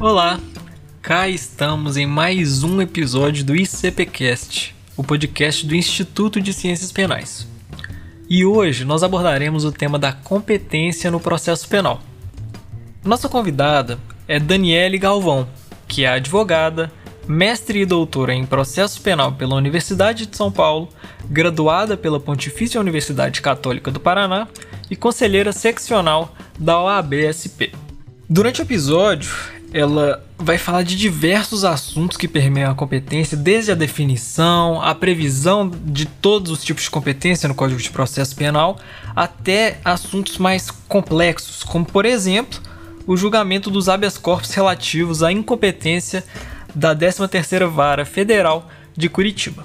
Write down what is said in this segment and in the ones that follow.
Olá, cá estamos em mais um episódio do ICPcast, o podcast do Instituto de Ciências Penais. E hoje nós abordaremos o tema da competência no processo penal. Nossa convidada é Daniele Galvão, que é advogada, mestre e doutora em processo penal pela Universidade de São Paulo, graduada pela Pontifícia Universidade Católica do Paraná e conselheira seccional da OAB-SP. Durante o episódio, ela vai falar de diversos assuntos que permeiam a competência, desde a definição, a previsão de todos os tipos de competência no Código de Processo Penal, até assuntos mais complexos, como por exemplo, o julgamento dos habeas corpus relativos à incompetência da 13ª Vara Federal de Curitiba.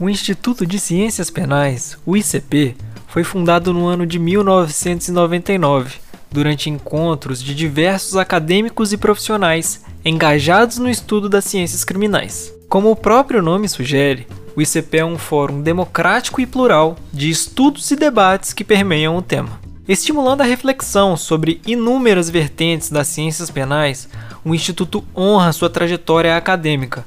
O Instituto de Ciências Penais, o ICP, foi fundado no ano de 1999 durante encontros de diversos acadêmicos e profissionais engajados no estudo das ciências criminais. Como o próprio nome sugere, o ICP é um fórum democrático e plural de estudos e debates que permeiam o tema. Estimulando a reflexão sobre inúmeras vertentes das ciências penais, o Instituto honra sua trajetória acadêmica,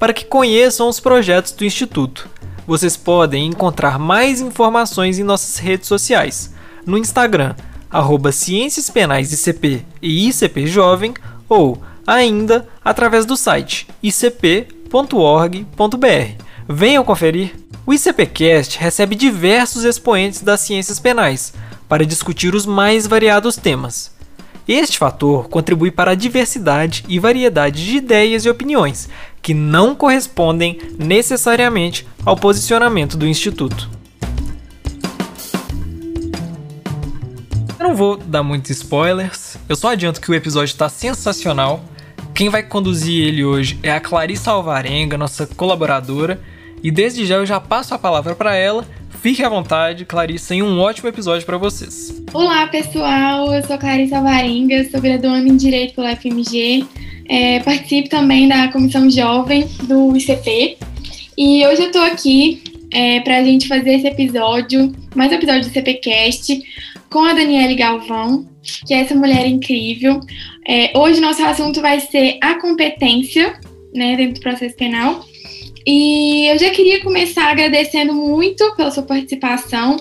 para que conheçam os projetos do Instituto. Vocês podem encontrar mais informações em nossas redes sociais, no Instagram, arroba Ciências Penais ICP e ICP Jovem, ou ainda através do site icp.org.br. Venham conferir! O ICPcast recebe diversos expoentes das ciências penais para discutir os mais variados temas. Este fator contribui para a diversidade e variedade de ideias e opiniões, que não correspondem necessariamente ao posicionamento do Instituto. Eu não vou dar muitos spoilers, eu só adianto que o episódio está sensacional. Quem vai conduzir ele hoje é a Clarissa Alvarenga, nossa colaboradora, e desde já eu já passo a palavra para ela Fique à vontade, Clarissa, em um ótimo episódio para vocês. Olá, pessoal. Eu sou Clarissa Varenga, sou graduando em Direito pela FMG. É, participo também da Comissão Jovem do ICP. E hoje eu estou aqui é, para a gente fazer esse episódio, mais um episódio do CPCast, com a Daniele Galvão, que é essa mulher incrível. É, hoje nosso assunto vai ser a competência né, dentro do processo penal. E eu já queria começar agradecendo muito pela sua participação.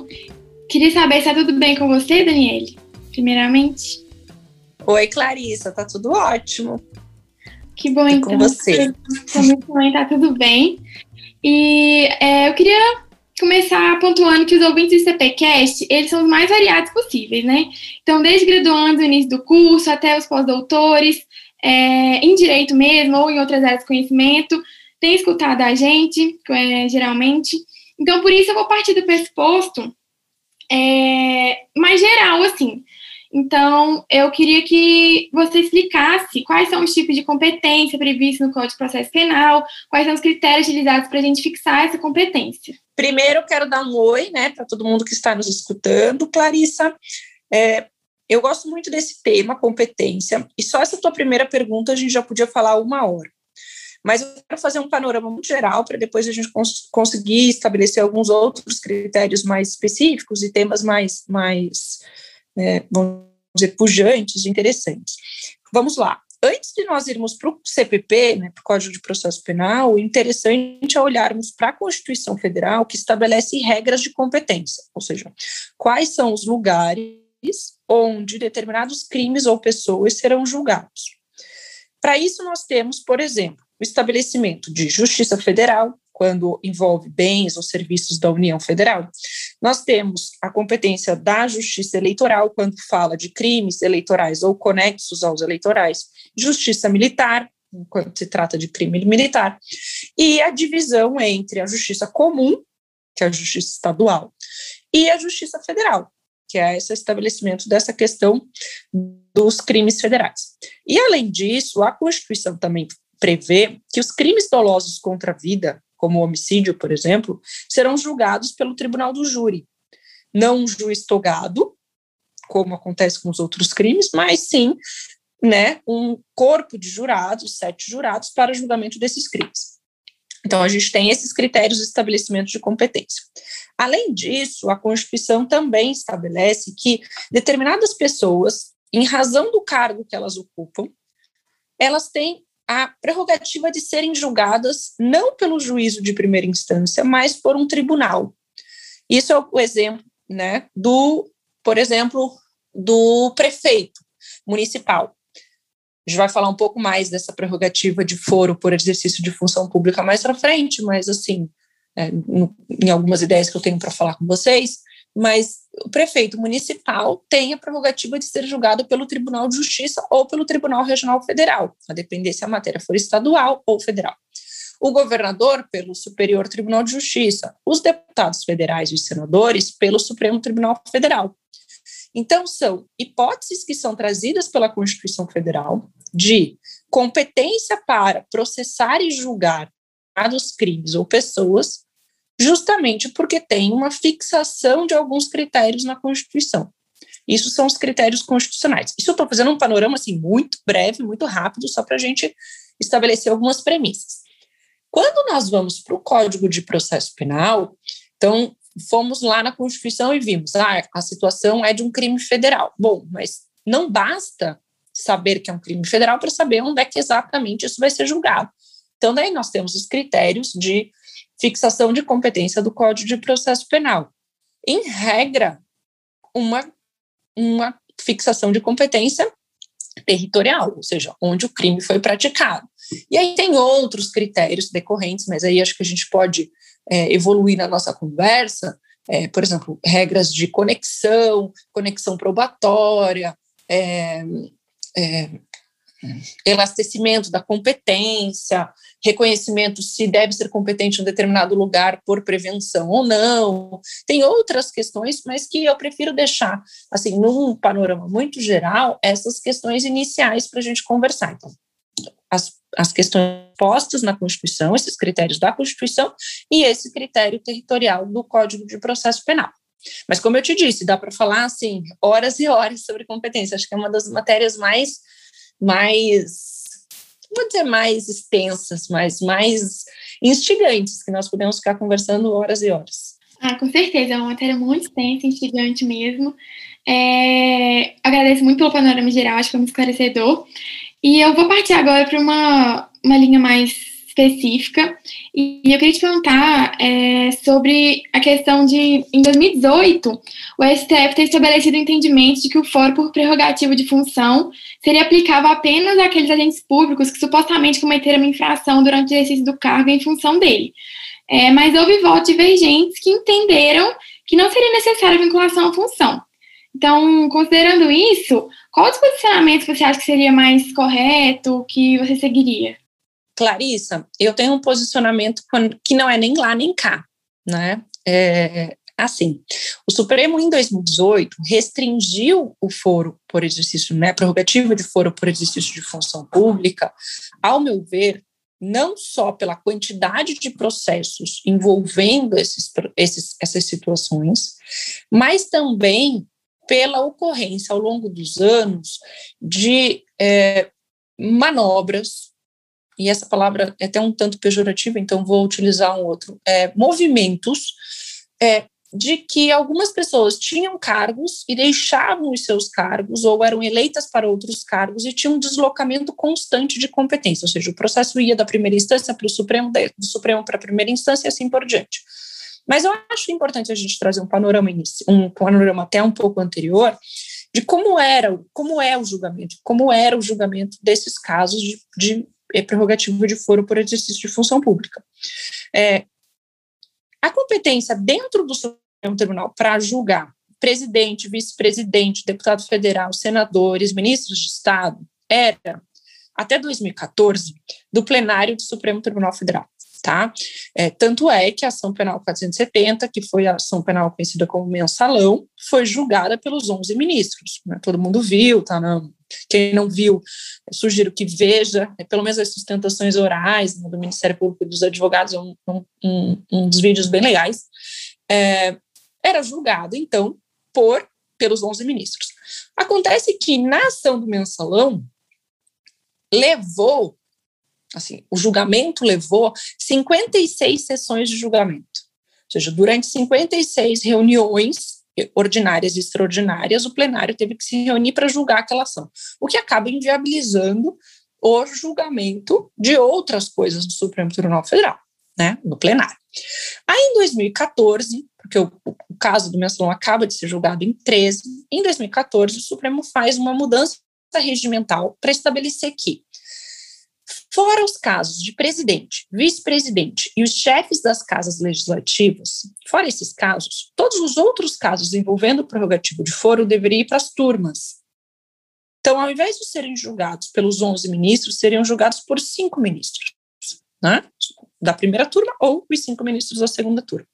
Queria saber se está tudo bem com você, Daniele, primeiramente. Oi, Clarissa, tá tudo ótimo. Que bom, então. Com você. Também tá tudo bem. E é, eu queria começar pontuando que os ouvintes do CPCast, eles são os mais variados possíveis, né? Então, desde graduando no início do curso até os pós-doutores, é, em direito mesmo ou em outras áreas de conhecimento, tem escutado a gente, é, geralmente. Então, por isso eu vou partir do pressuposto é, mais geral, assim. Então, eu queria que você explicasse quais são os tipos de competência previstos no Código de Processo Penal, quais são os critérios utilizados para a gente fixar essa competência. Primeiro, eu quero dar um oi né, para todo mundo que está nos escutando. Clarissa, é, eu gosto muito desse tema, competência, e só essa tua primeira pergunta a gente já podia falar uma hora. Mas eu quero fazer um panorama muito geral para depois a gente cons conseguir estabelecer alguns outros critérios mais específicos e temas mais, mais é, vamos dizer, pujantes interessantes. Vamos lá. Antes de nós irmos para o CPP, né, para o Código de Processo Penal, o interessante é olharmos para a Constituição Federal, que estabelece regras de competência, ou seja, quais são os lugares onde determinados crimes ou pessoas serão julgados. Para isso, nós temos, por exemplo, o estabelecimento de justiça federal, quando envolve bens ou serviços da União Federal. Nós temos a competência da justiça eleitoral, quando fala de crimes eleitorais ou conexos aos eleitorais, justiça militar, quando se trata de crime militar, e a divisão entre a justiça comum, que é a justiça estadual, e a justiça federal, que é esse estabelecimento dessa questão dos crimes federais. E, além disso, a Constituição também prevê que os crimes dolosos contra a vida, como homicídio, por exemplo, serão julgados pelo tribunal do júri. Não um juiz togado, como acontece com os outros crimes, mas sim né, um corpo de jurados, sete jurados, para julgamento desses crimes. Então, a gente tem esses critérios de estabelecimento de competência. Além disso, a Constituição também estabelece que determinadas pessoas, em razão do cargo que elas ocupam, elas têm a prerrogativa de serem julgadas não pelo juízo de primeira instância, mas por um tribunal. Isso é o exemplo, né, do, por exemplo, do prefeito municipal. A gente vai falar um pouco mais dessa prerrogativa de foro por exercício de função pública mais para frente, mas assim, é, em algumas ideias que eu tenho para falar com vocês, mas o prefeito municipal tem a prerrogativa de ser julgado pelo Tribunal de Justiça ou pelo Tribunal Regional Federal, a depender se a matéria for estadual ou federal. O governador, pelo Superior Tribunal de Justiça, os deputados federais e os senadores, pelo Supremo Tribunal Federal. Então, são hipóteses que são trazidas pela Constituição Federal de competência para processar e julgar dos crimes ou pessoas, justamente porque tem uma fixação de alguns critérios na Constituição. Isso são os critérios constitucionais. Isso eu estou fazendo um panorama assim muito breve, muito rápido, só para a gente estabelecer algumas premissas. Quando nós vamos para o Código de Processo Penal, então fomos lá na Constituição e vimos, ah, a situação é de um crime federal. Bom, mas não basta saber que é um crime federal para saber onde é que exatamente isso vai ser julgado. Então, daí nós temos os critérios de fixação de competência do Código de Processo Penal. Em regra, uma, uma fixação de competência territorial, ou seja, onde o crime foi praticado. E aí tem outros critérios decorrentes, mas aí acho que a gente pode é, evoluir na nossa conversa, é, por exemplo, regras de conexão, conexão probatória, é, é, elastecimento da competência, reconhecimento se deve ser competente em um determinado lugar por prevenção ou não. Tem outras questões, mas que eu prefiro deixar, assim, num panorama muito geral, essas questões iniciais para a gente conversar. Então, as, as questões postas na Constituição, esses critérios da Constituição e esse critério territorial do Código de Processo Penal. Mas, como eu te disse, dá para falar assim horas e horas sobre competência. Acho que é uma das matérias mais, mais, vou dizer mais extensas, mas mais instigantes que nós podemos ficar conversando horas e horas. Ah, com certeza, é uma matéria muito extensa, instigante mesmo. É, agradeço muito pelo panorama geral, acho que foi muito esclarecedor. E eu vou partir agora para uma, uma linha mais específica. E eu queria te perguntar é, sobre a questão de, em 2018, o STF ter estabelecido o entendimento de que o fórum por prerrogativa de função seria aplicável apenas àqueles agentes públicos que supostamente cometeram uma infração durante o exercício do cargo em função dele. É, mas houve votos divergentes que entenderam que não seria necessária a vinculação à função. Então, considerando isso, qual o posicionamento você acha que seria mais correto, que você seguiria? Clarissa, eu tenho um posicionamento que não é nem lá nem cá, né? É, assim, o Supremo em 2018 restringiu o foro por exercício, né, prerrogativa de foro por exercício de função pública, ao meu ver, não só pela quantidade de processos envolvendo esses, esses, essas situações, mas também pela ocorrência ao longo dos anos de é, manobras, e essa palavra é até um tanto pejorativa, então vou utilizar um outro, é, movimentos é, de que algumas pessoas tinham cargos e deixavam os seus cargos ou eram eleitas para outros cargos e tinham um deslocamento constante de competência, ou seja, o processo ia da primeira instância para o Supremo, do Supremo para a primeira instância e assim por diante. Mas eu acho importante a gente trazer um panorama, um panorama até um pouco anterior de como era, como é o julgamento, como era o julgamento desses casos de, de eh, prerrogativa de foro por exercício de função pública. É, a competência dentro do Supremo Tribunal para julgar presidente, vice-presidente, deputado federal, senadores, ministros de Estado, era, até 2014, do plenário do Supremo Tribunal Federal. tá? É, tanto é que a ação penal 470, que foi a ação penal conhecida como mensalão, foi julgada pelos 11 ministros. Né? Todo mundo viu, tá? Não, quem não viu, sugiro que veja, é, pelo menos as sustentações orais né, do Ministério Público e dos advogados, é um, um, um dos vídeos bem legais. É, era julgado, então, por pelos 11 ministros. Acontece que na ação do mensalão, levou Assim, o julgamento levou 56 sessões de julgamento. Ou seja, durante 56 reuniões ordinárias e extraordinárias, o plenário teve que se reunir para julgar aquela ação, o que acaba inviabilizando o julgamento de outras coisas do Supremo Tribunal Federal, né, no plenário. Aí, em 2014, porque o, o caso do mensalão acaba de ser julgado em 13, em 2014, o Supremo faz uma mudança regimental para estabelecer que Fora os casos de presidente, vice-presidente e os chefes das casas legislativas, fora esses casos, todos os outros casos envolvendo o prerrogativo de foro deveriam ir para as turmas. Então, ao invés de serem julgados pelos 11 ministros, seriam julgados por cinco ministros, né? da primeira turma ou os cinco ministros da segunda turma.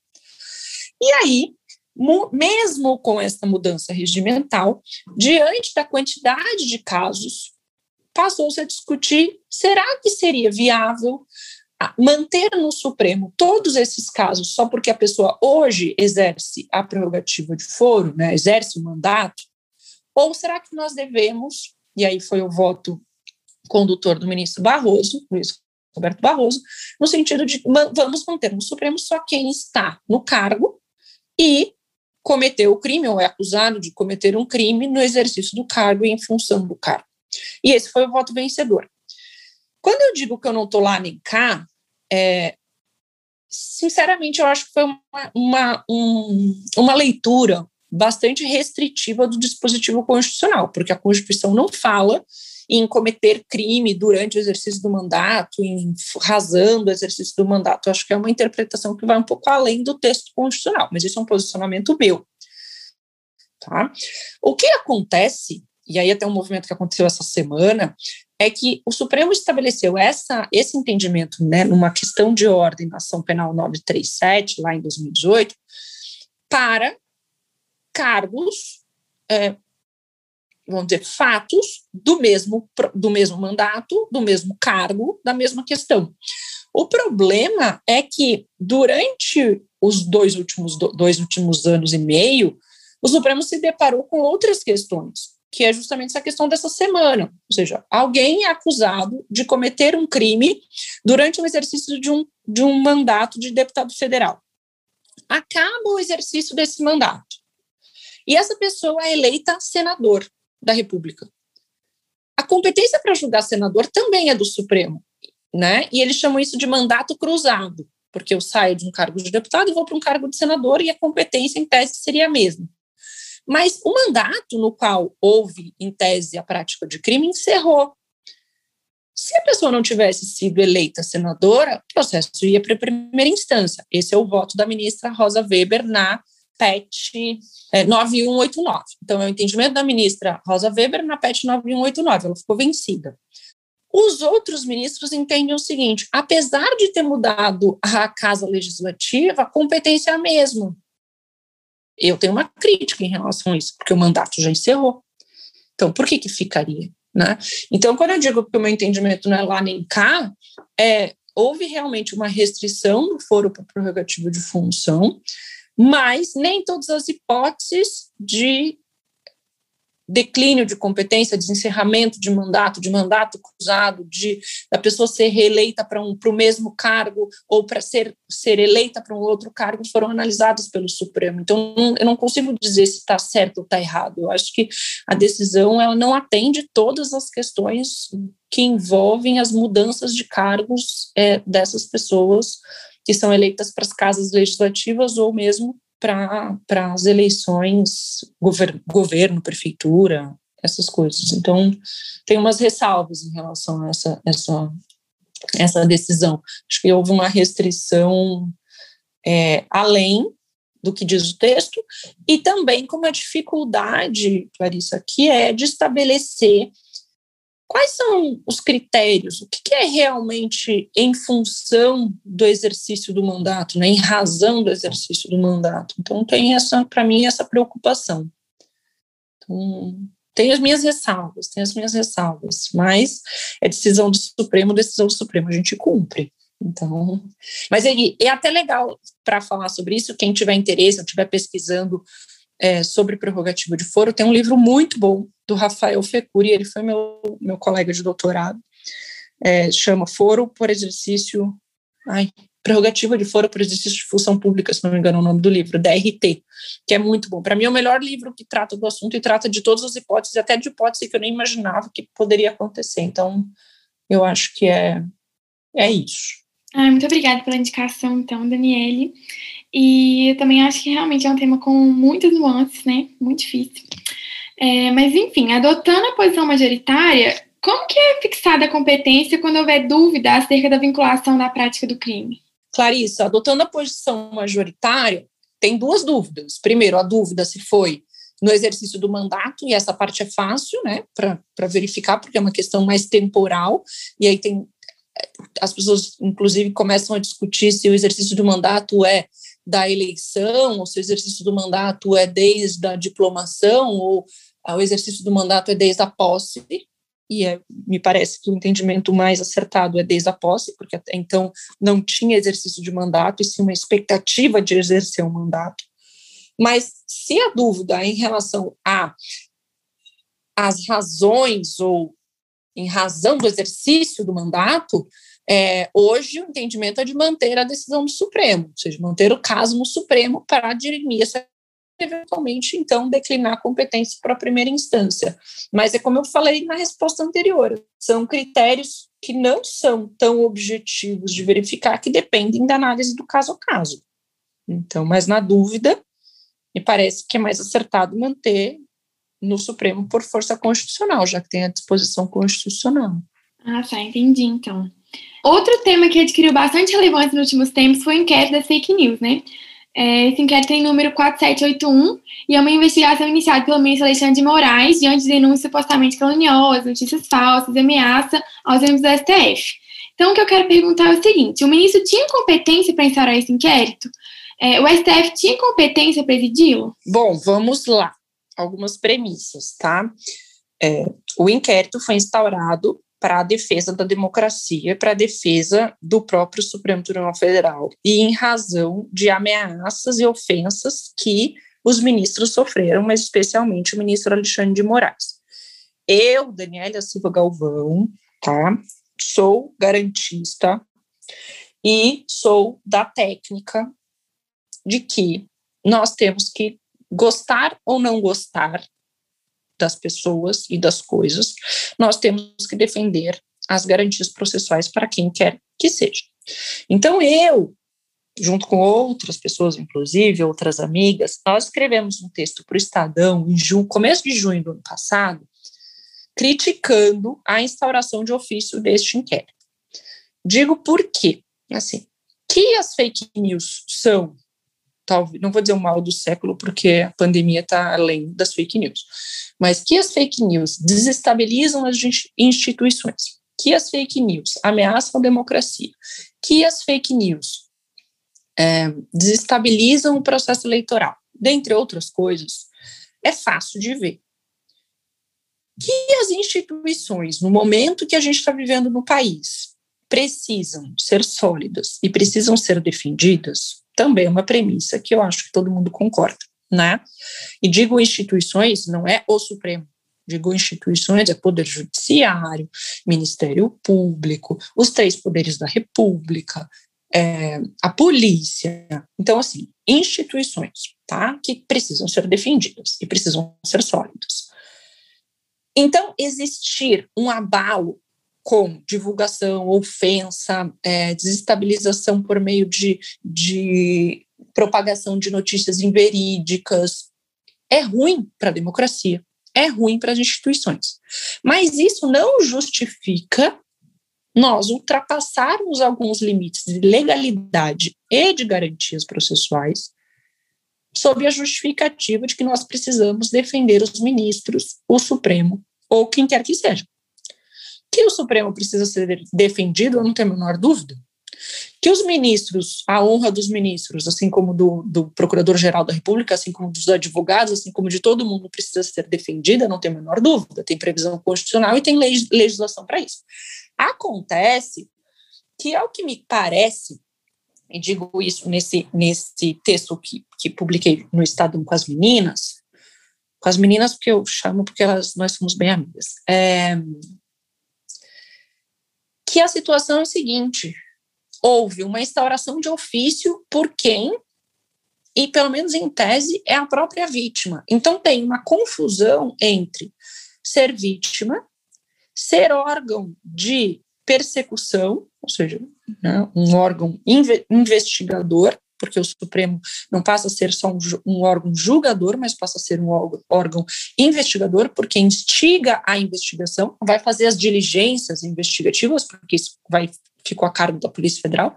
E aí, mesmo com essa mudança regimental, diante da quantidade de casos passou-se a discutir: será que seria viável manter no Supremo todos esses casos só porque a pessoa hoje exerce a prerrogativa de foro, né, exerce o mandato? Ou será que nós devemos, e aí foi o voto condutor do ministro Barroso, Luiz Roberto Barroso, no sentido de vamos manter no Supremo só quem está no cargo e cometeu o crime ou é acusado de cometer um crime no exercício do cargo e em função do cargo. E esse foi o voto vencedor. Quando eu digo que eu não estou lá nem cá, é, sinceramente, eu acho que foi uma, uma, um, uma leitura bastante restritiva do dispositivo constitucional, porque a Constituição não fala em cometer crime durante o exercício do mandato, em razão do exercício do mandato. Eu acho que é uma interpretação que vai um pouco além do texto constitucional, mas isso é um posicionamento meu. Tá? O que acontece e aí até um movimento que aconteceu essa semana, é que o Supremo estabeleceu essa, esse entendimento né, numa questão de ordem na ação penal 937, lá em 2018, para cargos, é, vamos dizer, fatos do mesmo, do mesmo mandato, do mesmo cargo, da mesma questão. O problema é que durante os dois últimos, dois últimos anos e meio, o Supremo se deparou com outras questões que é justamente essa questão dessa semana. Ou seja, alguém é acusado de cometer um crime durante o exercício de um, de um mandato de deputado federal. Acaba o exercício desse mandato. E essa pessoa é eleita senador da República. A competência para julgar senador também é do Supremo, né? E eles chamam isso de mandato cruzado, porque eu saio de um cargo de deputado e vou para um cargo de senador e a competência, em tese, seria a mesma. Mas o mandato no qual houve, em tese, a prática de crime encerrou. Se a pessoa não tivesse sido eleita senadora, o processo ia para a primeira instância. Esse é o voto da ministra Rosa Weber na PET é, 9189. Então, é o entendimento da ministra Rosa Weber na PET 9189. Ela ficou vencida. Os outros ministros entendem o seguinte: apesar de ter mudado a casa legislativa, a competência é a mesma. Eu tenho uma crítica em relação a isso, porque o mandato já encerrou. Então, por que que ficaria? Né? Então, quando eu digo que o meu entendimento não é lá nem cá, é, houve realmente uma restrição do foro para prerrogativo de função, mas nem todas as hipóteses de declínio de competência, desencerramento de mandato, de mandato cruzado, de da pessoa ser reeleita para um, o mesmo cargo ou para ser, ser eleita para um outro cargo foram analisadas pelo Supremo. Então, não, eu não consigo dizer se está certo ou está errado. Eu acho que a decisão ela não atende todas as questões que envolvem as mudanças de cargos é, dessas pessoas que são eleitas para as casas legislativas ou mesmo para as eleições, governo, governo, prefeitura, essas coisas. Então, tem umas ressalvas em relação a essa, essa, essa decisão. Acho que houve uma restrição é, além do que diz o texto, e também com uma dificuldade, Clarissa, que é de estabelecer quais são os critérios? O que é realmente em função do exercício do mandato, né, em razão do exercício do mandato? Então, tem essa, para mim, essa preocupação. Então, tem as minhas ressalvas, tem as minhas ressalvas, mas é decisão do Supremo, decisão do Supremo, a gente cumpre. Então, mas é, é até legal para falar sobre isso, quem tiver interesse, ou estiver pesquisando é, sobre prerrogativa de foro, tem um livro muito bom do Rafael Fecuri, ele foi meu, meu colega de doutorado, é, chama Foro por Exercício, ai, Prerrogativa de Foro por Exercício de Função Pública, se não me engano é o nome do livro, DRT, que é muito bom. Para mim é o melhor livro que trata do assunto e trata de todas as hipóteses, até de hipóteses que eu nem imaginava que poderia acontecer. Então, eu acho que é, é isso. Ah, muito obrigada pela indicação, então, Daniele. E eu também acho que realmente é um tema com muitas nuances, né? Muito difícil. É, mas, enfim, adotando a posição majoritária, como que é fixada a competência quando houver dúvida acerca da vinculação da prática do crime? Clarissa, adotando a posição majoritária, tem duas dúvidas. Primeiro, a dúvida se foi no exercício do mandato, e essa parte é fácil, né, para verificar, porque é uma questão mais temporal, e aí tem. As pessoas, inclusive, começam a discutir se o exercício do mandato é da eleição, ou se o exercício do mandato é desde a diplomação, ou o exercício do mandato é desde a posse, e é, me parece que o entendimento mais acertado é desde a posse, porque até então não tinha exercício de mandato, e sim uma expectativa de exercer um mandato. Mas se a dúvida em relação a as razões ou em razão do exercício do mandato, é, hoje o entendimento é de manter a decisão do Supremo, ou seja, manter o caso no Supremo para dirimir essa eventualmente, então, declinar a competência para a primeira instância. Mas é como eu falei na resposta anterior, são critérios que não são tão objetivos de verificar, que dependem da análise do caso a caso. Então, mas na dúvida, me parece que é mais acertado manter no Supremo por força constitucional, já que tem a disposição constitucional. Ah, tá, entendi, então. Outro tema que adquiriu bastante relevância nos últimos tempos foi o inquérito das fake news, né? É, esse inquérito tem número 4781 e é uma investigação iniciada pelo ministro Alexandre de Moraes diante de denúncias supostamente caluniosas, notícias falsas, ameaça aos membros do STF. Então, o que eu quero perguntar é o seguinte: o ministro tinha competência para instaurar esse inquérito? É, o STF tinha competência para presidi-lo? Bom, vamos lá. Algumas premissas, tá? É, o inquérito foi instaurado para a defesa da democracia, para a defesa do próprio Supremo Tribunal Federal, e em razão de ameaças e ofensas que os ministros sofreram, mas especialmente o ministro Alexandre de Moraes. Eu, Daniela Silva Galvão, tá? Sou garantista e sou da técnica de que nós temos que gostar ou não gostar das pessoas e das coisas, nós temos que defender as garantias processuais para quem quer que seja. Então, eu, junto com outras pessoas, inclusive outras amigas, nós escrevemos um texto para o Estadão em junho, começo de junho do ano passado, criticando a instauração de ofício deste inquérito. Digo por quê? Assim, que as fake news são talvez, não vou dizer o mal do século, porque a pandemia está além das fake news, mas que as fake news desestabilizam as instituições, que as fake news ameaçam a democracia, que as fake news é, desestabilizam o processo eleitoral, dentre outras coisas, é fácil de ver. Que as instituições, no momento que a gente está vivendo no país, precisam ser sólidas e precisam ser defendidas, também é uma premissa que eu acho que todo mundo concorda, né? E digo instituições, não é o Supremo, digo instituições, é Poder Judiciário, Ministério Público, os três poderes da República, é, a polícia. Então, assim, instituições, tá? Que precisam ser defendidas e precisam ser sólidas. Então, existir um abalo com divulgação, ofensa, é, desestabilização por meio de, de propagação de notícias inverídicas. É ruim para a democracia, é ruim para as instituições. Mas isso não justifica nós ultrapassarmos alguns limites de legalidade e de garantias processuais sob a justificativa de que nós precisamos defender os ministros, o Supremo ou quem quer que seja. Que o Supremo precisa ser defendido, eu não tenho a menor dúvida. Que os ministros, a honra dos ministros, assim como do, do Procurador-Geral da República, assim como dos advogados, assim como de todo mundo, precisa ser defendida, não tem a menor dúvida. Tem previsão constitucional e tem legislação para isso. Acontece que, ao que me parece, e digo isso nesse, nesse texto que, que publiquei no Estado com as meninas, com as meninas porque eu chamo porque elas, nós somos bem amigas, é, que a situação é a seguinte, houve uma instauração de ofício por quem, e pelo menos em tese, é a própria vítima. Então tem uma confusão entre ser vítima, ser órgão de persecução, ou seja, né, um órgão investigador, porque o Supremo não passa a ser só um, um, órgão julgador, mas passa a ser um órgão investigador, porque instiga a investigação, vai fazer as diligências investigativas, porque isso vai ficou a cargo da Polícia Federal,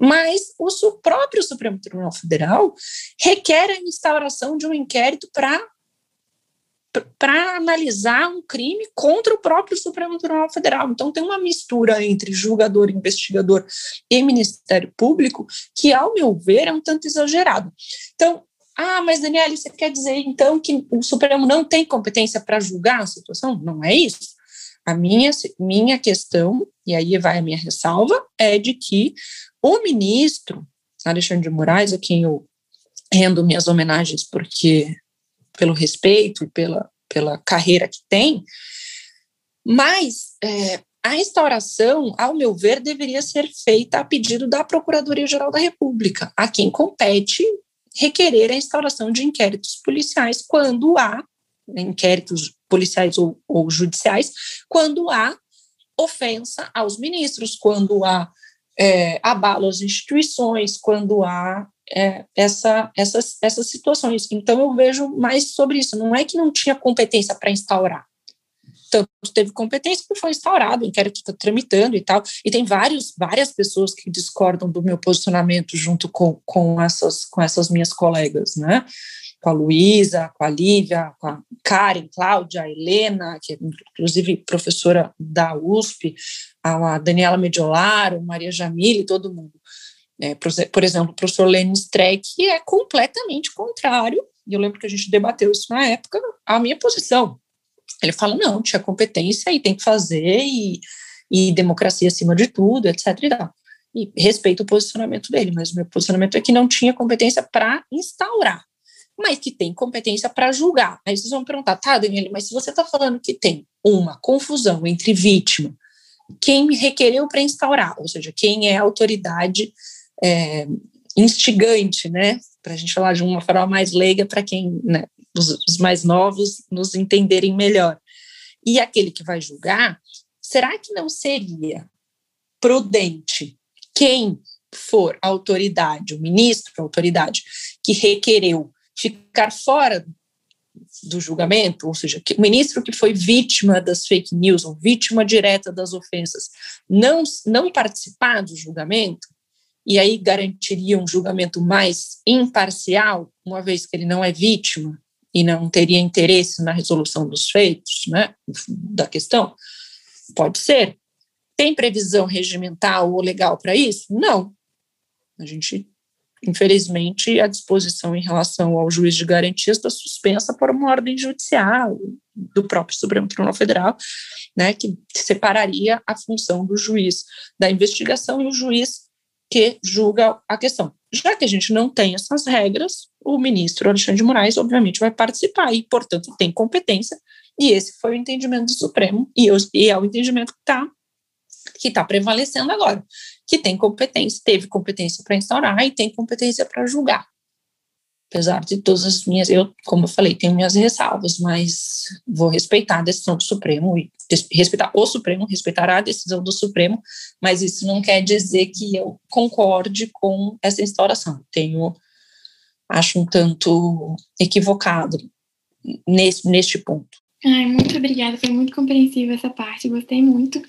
mas o próprio Supremo Tribunal Federal requer a instauração de um inquérito para para analisar um crime contra o próprio Supremo Tribunal Federal. Então tem uma mistura entre julgador, investigador e Ministério Público que, ao meu ver, é um tanto exagerado. Então, ah, mas Daniela, você quer dizer então que o Supremo não tem competência para julgar a situação? Não é isso. A minha, minha questão, e aí vai a minha ressalva, é de que o ministro Alexandre de Moraes, a quem eu rendo minhas homenagens porque pelo respeito e pela, pela carreira que tem, mas é, a instauração, ao meu ver, deveria ser feita a pedido da Procuradoria-Geral da República, a quem compete requerer a instauração de inquéritos policiais quando há inquéritos policiais ou, ou judiciais, quando há ofensa aos ministros, quando há é, abalo às instituições, quando há é, essa, essas, essas situações. Então, eu vejo mais sobre isso. Não é que não tinha competência para instaurar. Tanto teve competência que foi instaurado, o inquérito está tramitando e tal. E tem vários, várias pessoas que discordam do meu posicionamento junto com, com, essas, com essas minhas colegas, né? Com a Luísa, com a Lívia, com a Karen, Cláudia, Helena, que é inclusive professora da USP, a Daniela Mediolaro, Maria Jamile, todo mundo. É, por exemplo, o professor Lenin Streck é completamente contrário, e eu lembro que a gente debateu isso na época, a minha posição. Ele fala, não, tinha competência e tem que fazer, e, e democracia acima de tudo, etc. E, tal. e respeito o posicionamento dele, mas meu posicionamento é que não tinha competência para instaurar, mas que tem competência para julgar. Aí vocês vão perguntar, tá, Daniel, mas se você está falando que tem uma confusão entre vítima, quem requereu para instaurar, ou seja, quem é a autoridade é, instigante, né? Para a gente falar de uma forma mais leiga, para quem, né, os, os mais novos, nos entenderem melhor. E aquele que vai julgar, será que não seria prudente quem for a autoridade, o ministro, a autoridade que requereu ficar fora do julgamento, ou seja, que o ministro que foi vítima das fake news ou vítima direta das ofensas, não, não participar do julgamento, e aí garantiria um julgamento mais imparcial, uma vez que ele não é vítima e não teria interesse na resolução dos feitos, né, da questão? Pode ser. Tem previsão regimental ou legal para isso? Não. A gente, infelizmente, a disposição em relação ao juiz de garantia está suspensa por uma ordem judicial do próprio Supremo Tribunal Federal, né, que separaria a função do juiz da investigação e o juiz que julga a questão. Já que a gente não tem essas regras, o ministro Alexandre de Moraes, obviamente, vai participar e, portanto, tem competência, e esse foi o entendimento do Supremo, e, e é o entendimento que está que tá prevalecendo agora, que tem competência, teve competência para instaurar e tem competência para julgar apesar de todas as minhas, eu, como eu falei, tenho minhas ressalvas, mas vou respeitar a decisão do Supremo e respeitar o Supremo, respeitar a decisão do Supremo, mas isso não quer dizer que eu concorde com essa instauração. Tenho, acho um tanto equivocado nesse, neste ponto. Ai, muito obrigada, foi muito compreensiva essa parte, gostei muito,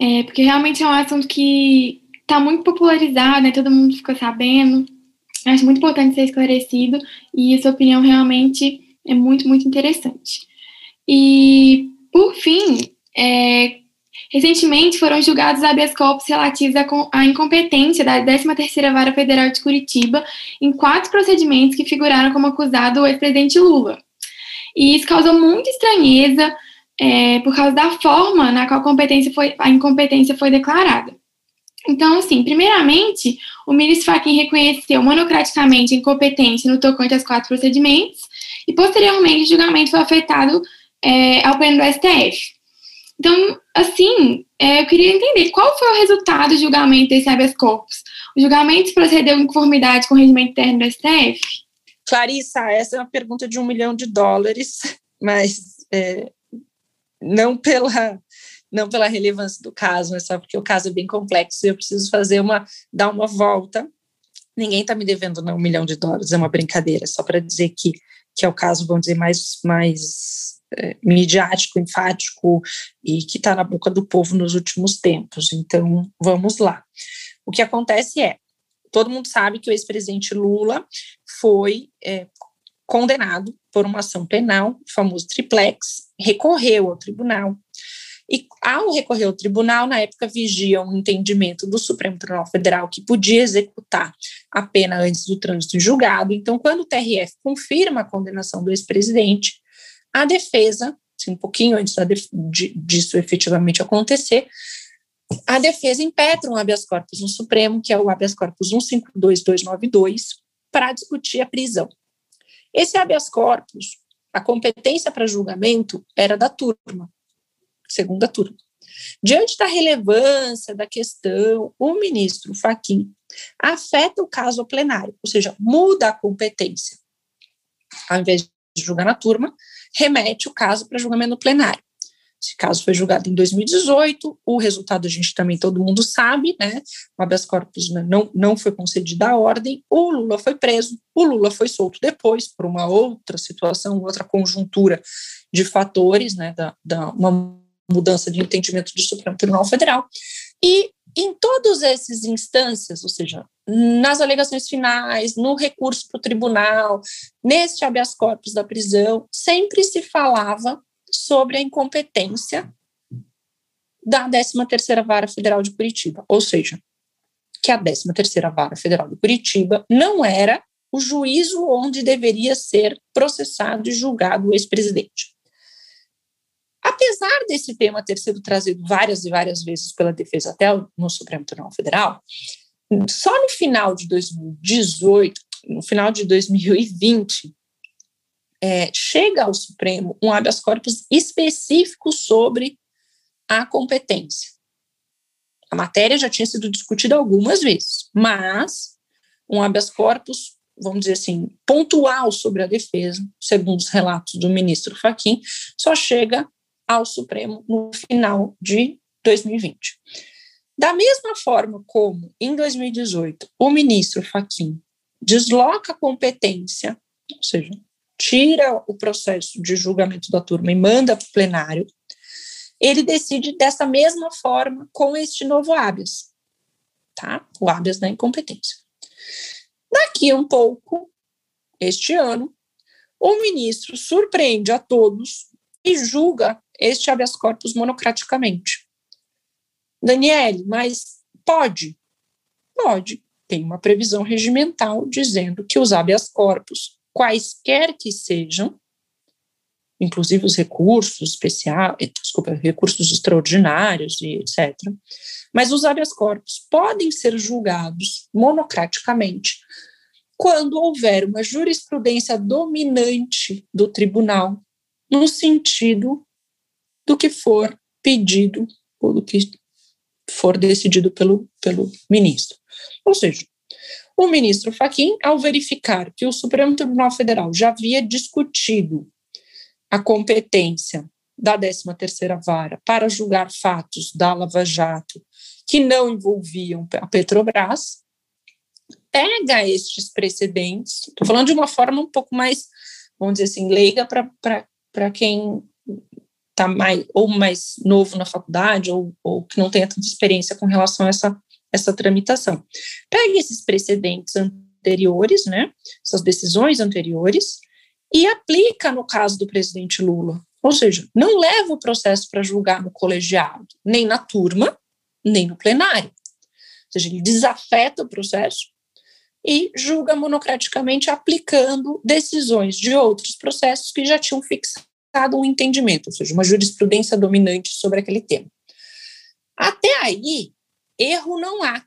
é, porque realmente é um assunto que está muito popularizado, né, todo mundo ficou sabendo, Acho muito importante ser esclarecido e a sua opinião realmente é muito, muito interessante. E, por fim, é, Recentemente foram julgados habeas corpus relativos à incompetência da 13ª Vara Federal de Curitiba em quatro procedimentos que figuraram como acusado o ex-presidente Lula. E isso causou muita estranheza é, por causa da forma na qual a, competência foi, a incompetência foi declarada. Então, assim, primeiramente, o ministro Fachin reconheceu monocraticamente a incompetência no tocante aos quatro procedimentos e, posteriormente, o julgamento foi afetado é, ao pleno do STF. Então, assim, é, eu queria entender qual foi o resultado do julgamento desse habeas corpus. O julgamento procedeu em conformidade com o regimento interno do STF? Clarissa, essa é uma pergunta de um milhão de dólares, mas é, não pela não pela relevância do caso, mas só porque o caso é bem complexo e eu preciso fazer uma dar uma volta. Ninguém está me devendo não, um milhão de dólares, é uma brincadeira, só para dizer que que é o caso, vamos dizer, mais mais é, midiático, enfático e que está na boca do povo nos últimos tempos. Então, vamos lá. O que acontece é, todo mundo sabe que o ex-presidente Lula foi é, condenado por uma ação penal, o famoso triplex, recorreu ao tribunal. E ao recorrer ao tribunal, na época vigia um entendimento do Supremo Tribunal Federal que podia executar a pena antes do trânsito em julgado. Então, quando o TRF confirma a condenação do ex-presidente, a defesa, assim, um pouquinho antes de, disso efetivamente acontecer, a defesa impetra um habeas corpus no Supremo, que é o habeas corpus 152292, para discutir a prisão. Esse habeas corpus, a competência para julgamento era da turma, segunda turma. Diante da relevância da questão, o ministro Faquim afeta o caso ao plenário, ou seja, muda a competência. Ao invés de julgar na turma, remete o caso para julgamento no plenário. Esse caso foi julgado em 2018, o resultado a gente também todo mundo sabe, né? O habeas corpus né, não, não foi concedida a ordem, o Lula foi preso, o Lula foi solto depois por uma outra situação, outra conjuntura de fatores, né? Da, da uma mudança de entendimento do Supremo Tribunal Federal. E em todas essas instâncias, ou seja, nas alegações finais, no recurso para o tribunal, neste habeas corpus da prisão, sempre se falava sobre a incompetência da 13ª Vara Federal de Curitiba, ou seja, que a 13ª Vara Federal de Curitiba não era o juízo onde deveria ser processado e julgado o ex-presidente. Apesar desse tema ter sido trazido várias e várias vezes pela defesa até no Supremo Tribunal Federal, só no final de 2018, no final de 2020, é, chega ao Supremo um habeas corpus específico sobre a competência. A matéria já tinha sido discutida algumas vezes, mas um habeas corpus, vamos dizer assim, pontual sobre a defesa, segundo os relatos do ministro Faquim, só chega ao Supremo no final de 2020. Da mesma forma como, em 2018, o ministro Fachin desloca a competência, ou seja, tira o processo de julgamento da turma e manda para o plenário, ele decide dessa mesma forma com este novo habeas, tá? O habeas da incompetência. Daqui a um pouco, este ano, o ministro surpreende a todos e julga este habeas corpus monocraticamente. Daniele, mas pode? Pode. Tem uma previsão regimental dizendo que os habeas corpus, quaisquer que sejam, inclusive os recursos especiais, desculpa, recursos extraordinários e etc. Mas os habeas corpus podem ser julgados monocraticamente quando houver uma jurisprudência dominante do tribunal no sentido do que for pedido ou do que for decidido pelo, pelo ministro. Ou seja, o ministro Faquim, ao verificar que o Supremo Tribunal Federal já havia discutido a competência da 13ª Vara para julgar fatos da Lava Jato que não envolviam a Petrobras, pega estes precedentes, estou falando de uma forma um pouco mais, vamos dizer assim, leiga para quem está mais ou mais novo na faculdade ou, ou que não tenha tanta experiência com relação a essa, essa tramitação. Pegue esses precedentes anteriores, né, essas decisões anteriores, e aplica no caso do presidente Lula. Ou seja, não leva o processo para julgar no colegiado, nem na turma, nem no plenário. Ou seja, ele desafeta o processo e julga monocraticamente aplicando decisões de outros processos que já tinham fixado um entendimento, ou seja, uma jurisprudência dominante sobre aquele tema. Até aí, erro não há.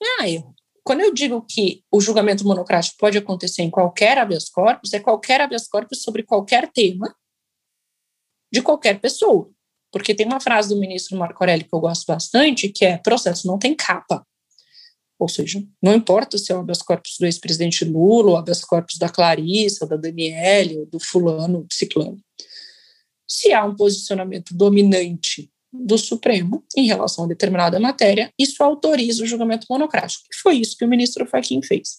Não há erro. Quando eu digo que o julgamento monocrático pode acontecer em qualquer habeas corpus, é qualquer habeas corpus sobre qualquer tema de qualquer pessoa. Porque tem uma frase do ministro Marco Aurélio que eu gosto bastante, que é processo não tem capa. Ou seja, não importa se é o habeas corpus do ex-presidente Lula, o habeas corpus da Clarissa, da Daniele, do fulano, do ciclano. Se há um posicionamento dominante do Supremo em relação a determinada matéria, isso autoriza o julgamento monocrático. E foi isso que o ministro Fachin fez.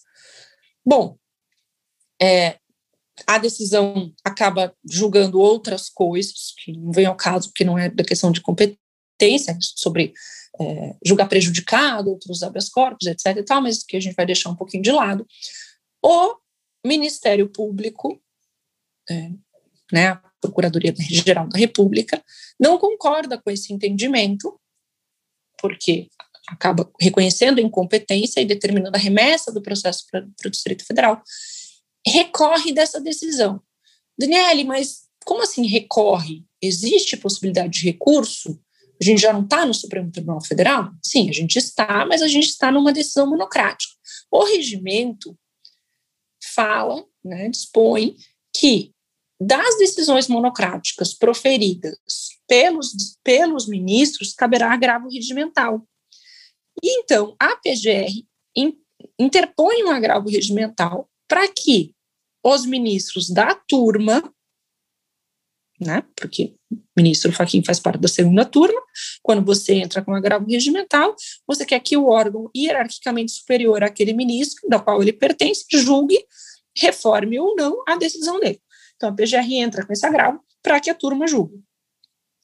Bom, é, a decisão acaba julgando outras coisas, que não vem ao caso, porque não é da questão de competência, sobre é, julgar prejudicado, outros habeas corpus, etc. e tal, mas que a gente vai deixar um pouquinho de lado. O Ministério Público, é, né, a Procuradoria-Geral da República, não concorda com esse entendimento, porque acaba reconhecendo a incompetência e determinando a remessa do processo para o Distrito Federal, recorre dessa decisão. Daniele, mas como assim recorre? Existe possibilidade de recurso? A gente já não está no Supremo Tribunal Federal? Sim, a gente está, mas a gente está numa decisão monocrática. O regimento fala, né, dispõe que das decisões monocráticas proferidas pelos, pelos ministros, caberá agravo regimental. E, então, a PGR in, interpõe um agravo regimental para que os ministros da turma, né, porque o ministro Faquim faz parte da segunda turma, quando você entra com agravo regimental, você quer que o órgão hierarquicamente superior àquele ministro, da qual ele pertence, julgue, reforme ou não a decisão dele. Então, a PGR entra com esse agravo para que a turma julgue.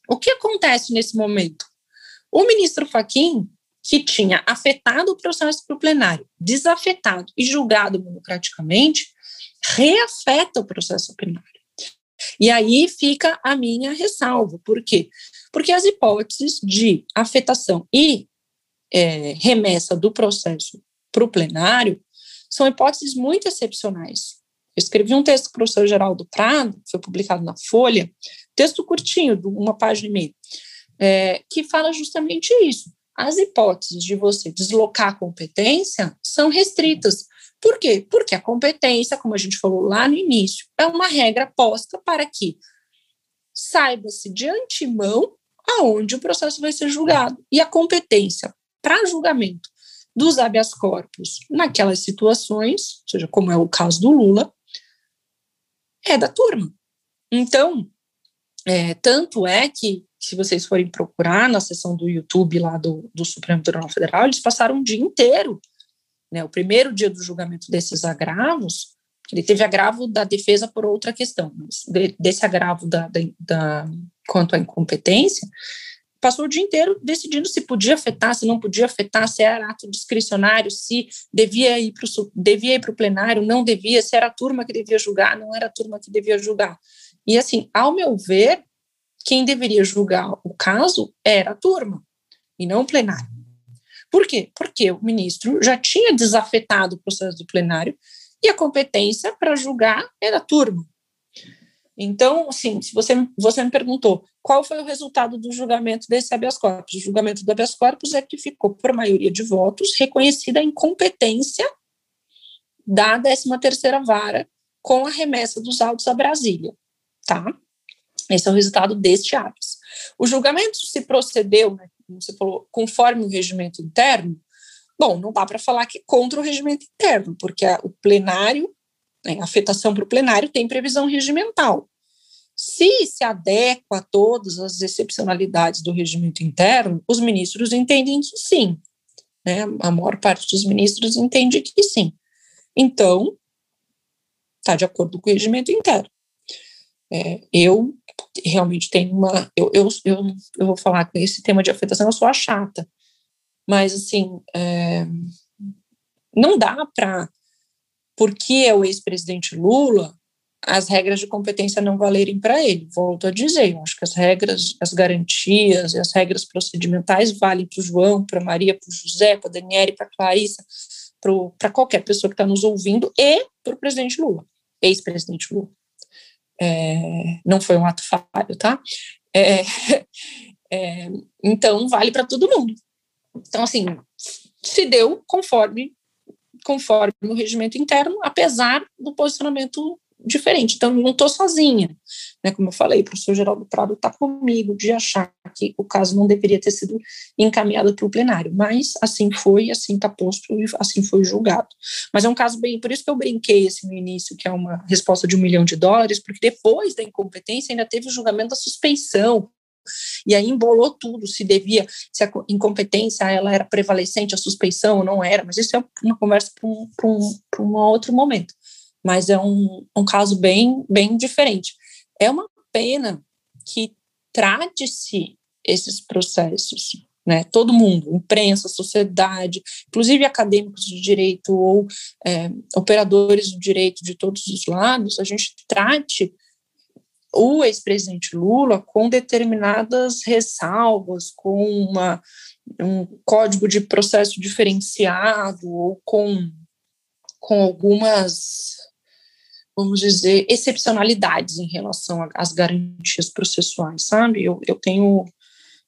O que acontece nesse momento? O ministro Faquim, que tinha afetado o processo para o plenário, desafetado e julgado democraticamente, reafeta o processo plenário. E aí fica a minha ressalva. Por quê? Porque as hipóteses de afetação e é, remessa do processo para o plenário são hipóteses muito excepcionais. Eu escrevi um texto para o professor Geraldo Prado, foi publicado na Folha, texto curtinho, de uma página e meia, é, que fala justamente isso. As hipóteses de você deslocar a competência são restritas. Por quê? Porque a competência, como a gente falou lá no início, é uma regra posta para que saiba-se de antemão aonde o processo vai ser julgado. E a competência para julgamento dos habeas corpus naquelas situações, ou seja, como é o caso do Lula, é da turma. Então, é, tanto é que, se vocês forem procurar na sessão do YouTube lá do, do Supremo Tribunal Federal, eles passaram um dia inteiro, né, o primeiro dia do julgamento desses agravos, ele teve agravo da defesa por outra questão, desse agravo da, da, da, quanto à incompetência, passou o dia inteiro decidindo se podia afetar, se não podia afetar, se era ato discricionário, se devia ir para o plenário, não devia, se era a turma que devia julgar, não era a turma que devia julgar. E assim, ao meu ver, quem deveria julgar o caso era a turma e não o plenário. Por quê? Porque o ministro já tinha desafetado o processo do plenário e a competência para julgar era a turma. Então, assim, se você, você me perguntou qual foi o resultado do julgamento desse habeas corpus, o julgamento do habeas corpus é que ficou, por maioria de votos, reconhecida a incompetência da 13ª vara com a remessa dos autos a Brasília, tá? Esse é o resultado deste habeas. O julgamento se procedeu, né, como você falou, conforme o regimento interno, bom, não dá para falar que contra o regimento interno, porque a, o plenário né, afetação para o plenário tem previsão regimental. Se se adequa a todas as excepcionalidades do regimento interno, os ministros entendem que sim. Né? A maior parte dos ministros entende que sim. Então, está de acordo com o regimento interno. É, eu realmente tenho uma. Eu, eu, eu, eu vou falar com esse tema de afetação, eu sou a chata. Mas, assim, é, não dá para porque é o ex-presidente Lula, as regras de competência não valerem para ele. Volto a dizer, eu acho que as regras, as garantias e as regras procedimentais valem para o João, para Maria, para o José, para a Daniele, para a Clarissa, para qualquer pessoa que está nos ouvindo e para o presidente Lula, ex-presidente Lula. É, não foi um ato falho, tá? É, é, então, vale para todo mundo. Então, assim, se deu conforme conforme o regimento interno, apesar do posicionamento diferente. Então, não estou sozinha. Né? Como eu falei, o professor Geraldo Prado está comigo de achar que o caso não deveria ter sido encaminhado para o plenário, mas assim foi, assim está posto e assim foi julgado. Mas é um caso bem, por isso que eu brinquei assim, no início, que é uma resposta de um milhão de dólares, porque depois da incompetência ainda teve o julgamento da suspeição, e aí embolou tudo, se devia, se a incompetência ela era prevalecente, a suspeição não era, mas isso é uma conversa para um, um, um outro momento. Mas é um, um caso bem, bem diferente. É uma pena que trate-se esses processos, né? Todo mundo, imprensa, sociedade, inclusive acadêmicos de direito ou é, operadores do direito de todos os lados, a gente trate o ex-presidente Lula com determinadas ressalvas, com uma, um código de processo diferenciado ou com, com algumas, vamos dizer, excepcionalidades em relação às garantias processuais, sabe? Eu, eu tenho.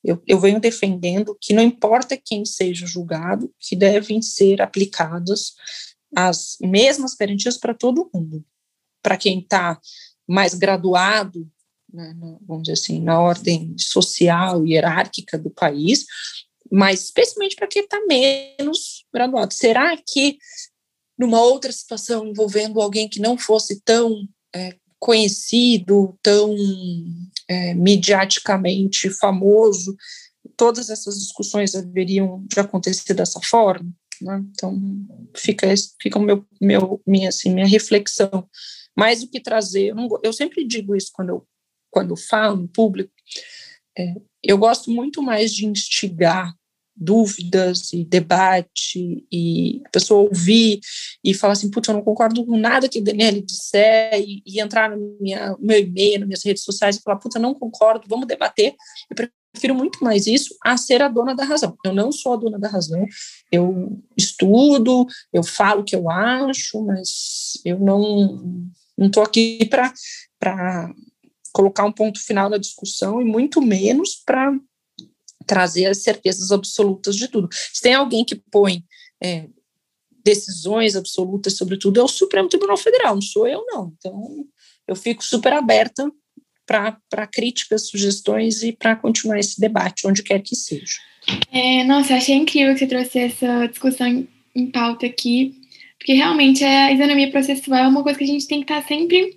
Eu, eu venho defendendo que não importa quem seja julgado, que devem ser aplicadas as mesmas garantias para todo mundo. Para quem está mais graduado, né, vamos dizer assim, na ordem social e hierárquica do país, mas especialmente para quem está menos graduado. Será que numa outra situação envolvendo alguém que não fosse tão é, conhecido, tão é, mediaticamente famoso, todas essas discussões deveriam de acontecer dessa forma? Né? Então, fica, fica meu, meu, minha, assim, minha reflexão mais do que trazer. Eu, não, eu sempre digo isso quando eu, quando eu falo em público. É, eu gosto muito mais de instigar dúvidas e debate e a pessoa ouvir e falar assim, putz, eu não concordo com nada que a Daniele disser e, e entrar no minha, meu e-mail, nas minhas redes sociais e falar, putz, eu não concordo, vamos debater. Eu prefiro muito mais isso a ser a dona da razão. Eu não sou a dona da razão, eu estudo, eu falo o que eu acho, mas eu não estou aqui para colocar um ponto final na discussão e muito menos para trazer as certezas absolutas de tudo. Se tem alguém que põe é, decisões absolutas sobre tudo, é o Supremo Tribunal Federal, não sou eu, não. Então, eu fico super aberta para críticas, sugestões e para continuar esse debate, onde quer que seja. É, nossa, achei incrível que você trouxe essa discussão em, pauta aqui, porque realmente a isonomia processual é uma coisa que a gente tem que estar tá sempre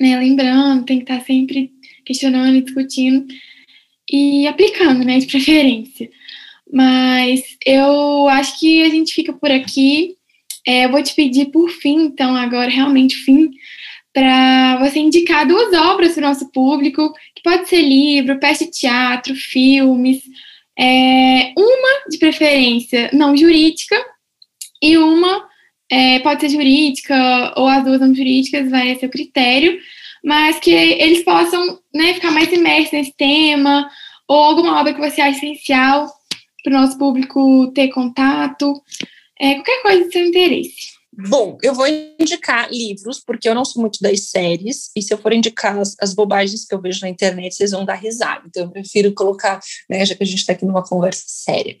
né, lembrando, tem que estar tá sempre questionando e discutindo e aplicando, né, de preferência. Mas eu acho que a gente fica por aqui. É, eu vou te pedir por fim, então, agora realmente fim, para você indicar duas obras para o nosso público, que pode ser livro, peça de teatro, filmes, é, uma de preferência não jurídica e uma é, pode ser jurídica ou as duas não jurídicas, vai ser o critério, mas que eles possam né, ficar mais imersos nesse tema, ou alguma obra que você acha essencial para o nosso público ter contato, é, qualquer coisa de seu interesse. Bom, eu vou indicar livros, porque eu não sou muito das séries, e se eu for indicar as, as, bobagens que eu vejo na internet, vocês vão dar risada. Então, eu prefiro colocar, né, já que a gente está aqui numa conversa séria.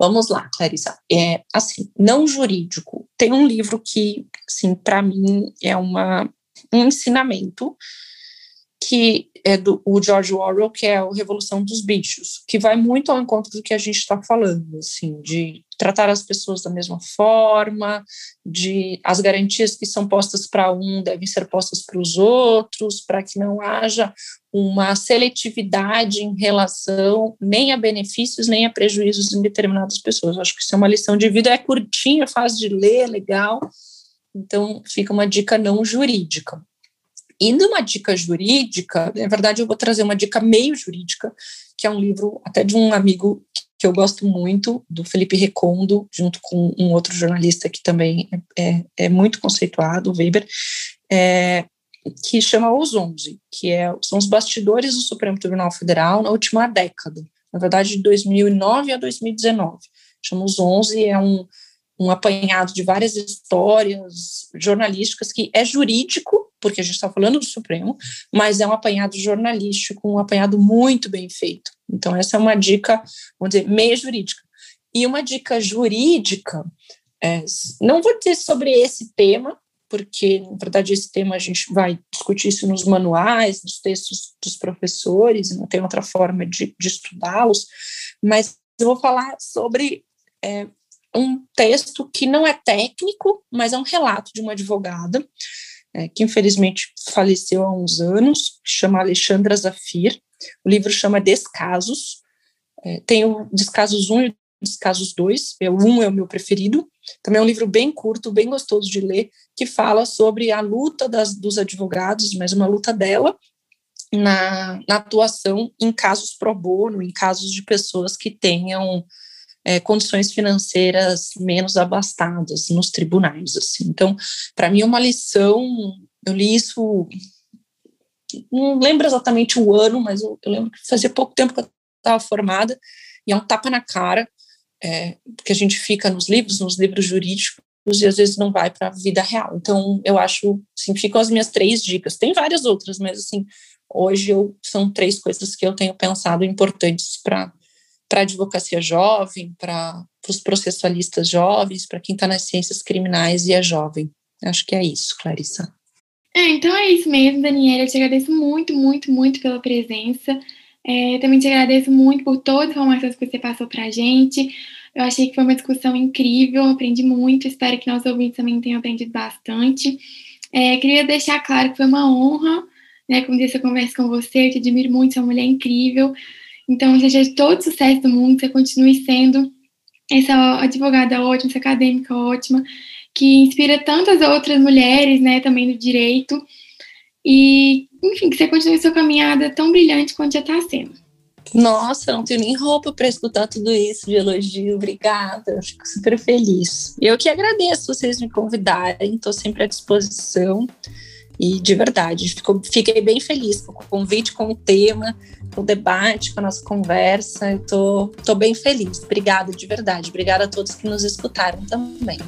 Vamos lá, Clarissa. É, assim, não jurídico. Tem um livro que, assim, para mim é uma, um ensinamento que é do o George Orwell, que é o Revolução dos Bichos, que vai muito ao encontro do que a gente está falando, assim, de tratar as pessoas da mesma forma, de as garantias que são postas para um devem ser postas para os outros, para que não haja uma seletividade em relação nem a benefícios nem a prejuízos em determinadas pessoas. Acho que isso é uma lição de vida, é curtinha, fácil de ler, legal. Então, fica uma dica não jurídica. E numa dica jurídica, na verdade, eu vou trazer uma dica meio jurídica, que é um livro até de um amigo que eu gosto muito, do Felipe Recondo, junto com um outro jornalista que também é, é, é muito conceituado, o Weber, é, que chama Os 11, que é, são os bastidores do Supremo Tribunal Federal na última década, na verdade de 2009 a 2019. Chama Os 11, é um, um apanhado de várias histórias jornalísticas que é jurídico, porque a gente está falando do Supremo, mas é um apanhado jornalístico, um apanhado muito bem feito. Então, essa é uma dica, vamos dizer, meia jurídica. E uma dica jurídica, é, não vou dizer sobre esse tema, porque, na verdade, esse tema a gente vai discutir isso nos manuais, nos textos dos professores, não tem outra forma de, de estudá-los, mas eu vou falar sobre é, um texto que não é técnico, mas é um relato de uma advogada, é, que infelizmente faleceu há uns anos, chama Alexandra Zafir. O livro chama Descasos. É, tem o Descasos 1 e Descasos 2. É, o 1 é o meu preferido. Também é um livro bem curto, bem gostoso de ler, que fala sobre a luta das, dos advogados, mas uma luta dela na, na atuação em casos pro bono, em casos de pessoas que tenham é, condições financeiras menos abastadas nos tribunais. Assim. Então, para mim, é uma lição. Eu li isso, não lembro exatamente o ano, mas eu, eu lembro que fazia pouco tempo que eu estava formada, e é um tapa na cara, é, porque a gente fica nos livros, nos livros jurídicos, e às vezes não vai para a vida real. Então, eu acho, assim, ficam as minhas três dicas. Tem várias outras, mas, assim, hoje eu, são três coisas que eu tenho pensado importantes para para a advocacia jovem, para os processualistas jovens, para quem está nas ciências criminais e é jovem. Acho que é isso, Clarissa. É, então é isso mesmo, Daniela. Eu te agradeço muito, muito, muito pela presença. É, também te agradeço muito por todas as informações que você passou para a gente. Eu achei que foi uma discussão incrível, aprendi muito. Espero que nossos ouvintes também tenham aprendido bastante. É, queria deixar claro que foi uma honra, né, como essa conversa com você. Eu te admiro muito, você é uma mulher incrível. Então, desejo todo o sucesso do mundo, que você continue sendo essa advogada ótima, essa acadêmica ótima, que inspira tantas outras mulheres, né, também no direito. E, enfim, que você continue sua caminhada tão brilhante quanto já está sendo. Nossa, não tenho nem roupa para escutar tudo isso de elogio. Obrigada, eu fico super feliz. Eu que agradeço vocês me convidarem, estou sempre à disposição. E de verdade, fico, fiquei bem feliz com o convite, com o tema, com o debate, com a nossa conversa. Eu tô, tô bem feliz. Obrigada de verdade. Obrigada a todos que nos escutaram também.